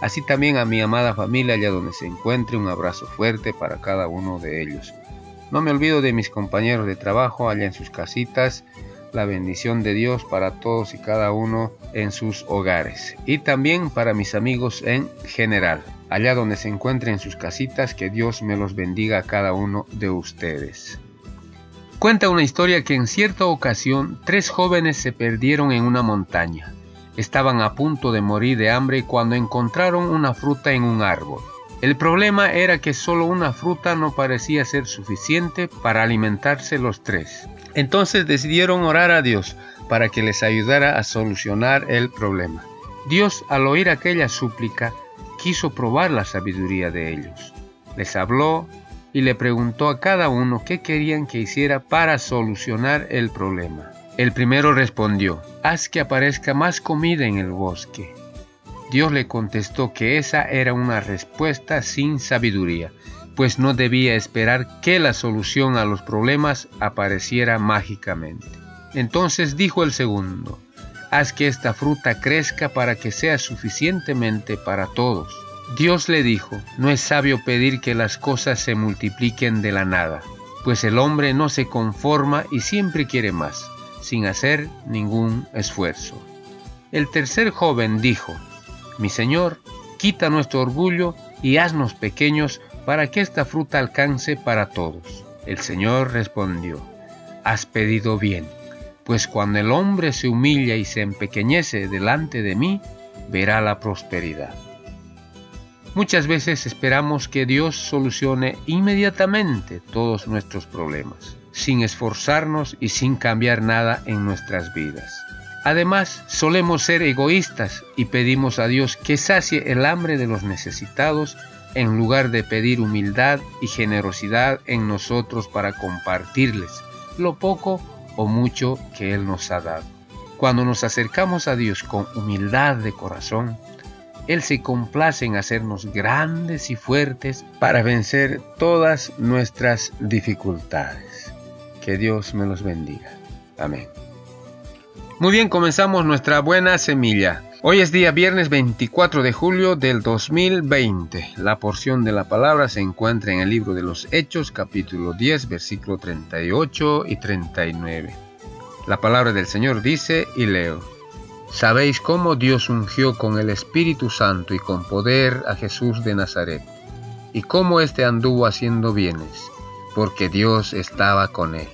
así también a mi amada familia allá donde se encuentre, un abrazo fuerte para cada uno de ellos. No me olvido de mis compañeros de trabajo allá en sus casitas, la bendición de Dios para todos y cada uno en sus hogares. Y también para mis amigos en general, allá donde se encuentren en sus casitas, que Dios me los bendiga a cada uno de ustedes. Cuenta una historia que en cierta ocasión tres jóvenes se perdieron en una montaña. Estaban a punto de morir de hambre cuando encontraron una fruta en un árbol. El problema era que solo una fruta no parecía ser suficiente para alimentarse los tres. Entonces decidieron orar a Dios para que les ayudara a solucionar el problema. Dios, al oír aquella súplica, quiso probar la sabiduría de ellos. Les habló y le preguntó a cada uno qué querían que hiciera para solucionar el problema. El primero respondió, haz que aparezca más comida en el bosque. Dios le contestó que esa era una respuesta sin sabiduría, pues no debía esperar que la solución a los problemas apareciera mágicamente. Entonces dijo el segundo, haz que esta fruta crezca para que sea suficientemente para todos. Dios le dijo, no es sabio pedir que las cosas se multipliquen de la nada, pues el hombre no se conforma y siempre quiere más sin hacer ningún esfuerzo. El tercer joven dijo, Mi Señor, quita nuestro orgullo y haznos pequeños para que esta fruta alcance para todos. El Señor respondió, Has pedido bien, pues cuando el hombre se humilla y se empequeñece delante de mí, verá la prosperidad. Muchas veces esperamos que Dios solucione inmediatamente todos nuestros problemas sin esforzarnos y sin cambiar nada en nuestras vidas. Además, solemos ser egoístas y pedimos a Dios que sacie el hambre de los necesitados en lugar de pedir humildad y generosidad en nosotros para compartirles lo poco o mucho que Él nos ha dado. Cuando nos acercamos a Dios con humildad de corazón, Él se complace en hacernos grandes y fuertes para vencer todas nuestras dificultades. Que Dios me los bendiga. Amén. Muy bien, comenzamos nuestra buena semilla. Hoy es día viernes 24 de julio del 2020. La porción de la palabra se encuentra en el libro de los Hechos, capítulo 10, versículo 38 y 39. La palabra del Señor dice, y leo, Sabéis cómo Dios ungió con el Espíritu Santo y con poder a Jesús de Nazaret, y cómo éste anduvo haciendo bienes, porque Dios estaba con él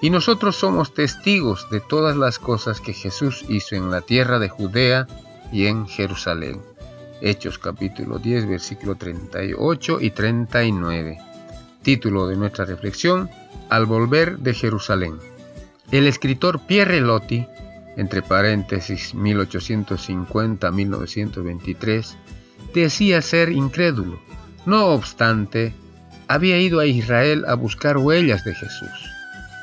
y nosotros somos testigos de todas las cosas que Jesús hizo en la tierra de Judea y en Jerusalén. Hechos capítulo 10, versículo 38 y 39. Título de nuestra reflexión, Al volver de Jerusalén. El escritor Pierre Lotti, entre paréntesis 1850-1923, decía ser incrédulo. No obstante, había ido a Israel a buscar huellas de Jesús.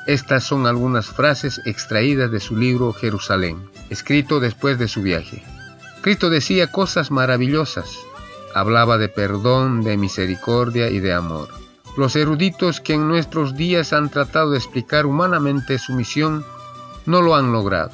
Estas son algunas frases extraídas de su libro Jerusalén, escrito después de su viaje. Cristo decía cosas maravillosas. Hablaba de perdón, de misericordia y de amor. Los eruditos que en nuestros días han tratado de explicar humanamente su misión no lo han logrado.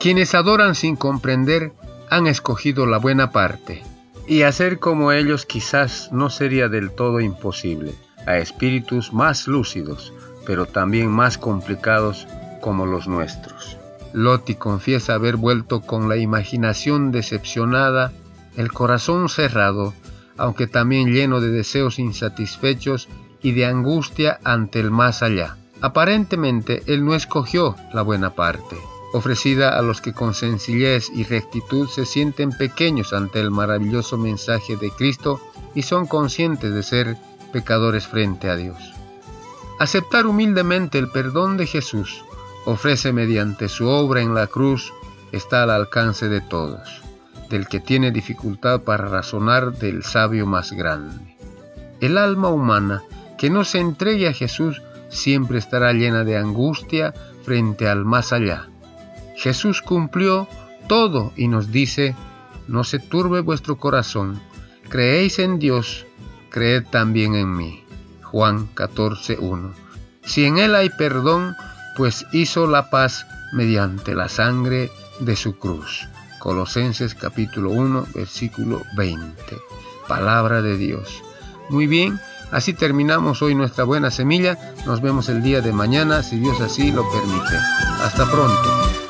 Quienes adoran sin comprender han escogido la buena parte, y hacer como ellos quizás no sería del todo imposible a espíritus más lúcidos, pero también más complicados como los nuestros. Loti confiesa haber vuelto con la imaginación decepcionada, el corazón cerrado, aunque también lleno de deseos insatisfechos y de angustia ante el más allá. Aparentemente él no escogió la buena parte, ofrecida a los que con sencillez y rectitud se sienten pequeños ante el maravilloso mensaje de Cristo y son conscientes de ser pecadores frente a Dios. Aceptar humildemente el perdón de Jesús ofrece mediante su obra en la cruz está al alcance de todos. del que tiene dificultad para razonar del sabio más grande. El alma humana que no se entregue a Jesús siempre estará llena de angustia frente al más allá. Jesús cumplió todo y nos dice, no se turbe vuestro corazón, creéis en Dios, creed también en mí. Juan 14.1. Si en Él hay perdón, pues hizo la paz mediante la sangre de su cruz. Colosenses capítulo 1, versículo 20. Palabra de Dios. Muy bien, así terminamos hoy nuestra buena semilla. Nos vemos el día de mañana, si Dios así lo permite. Hasta pronto.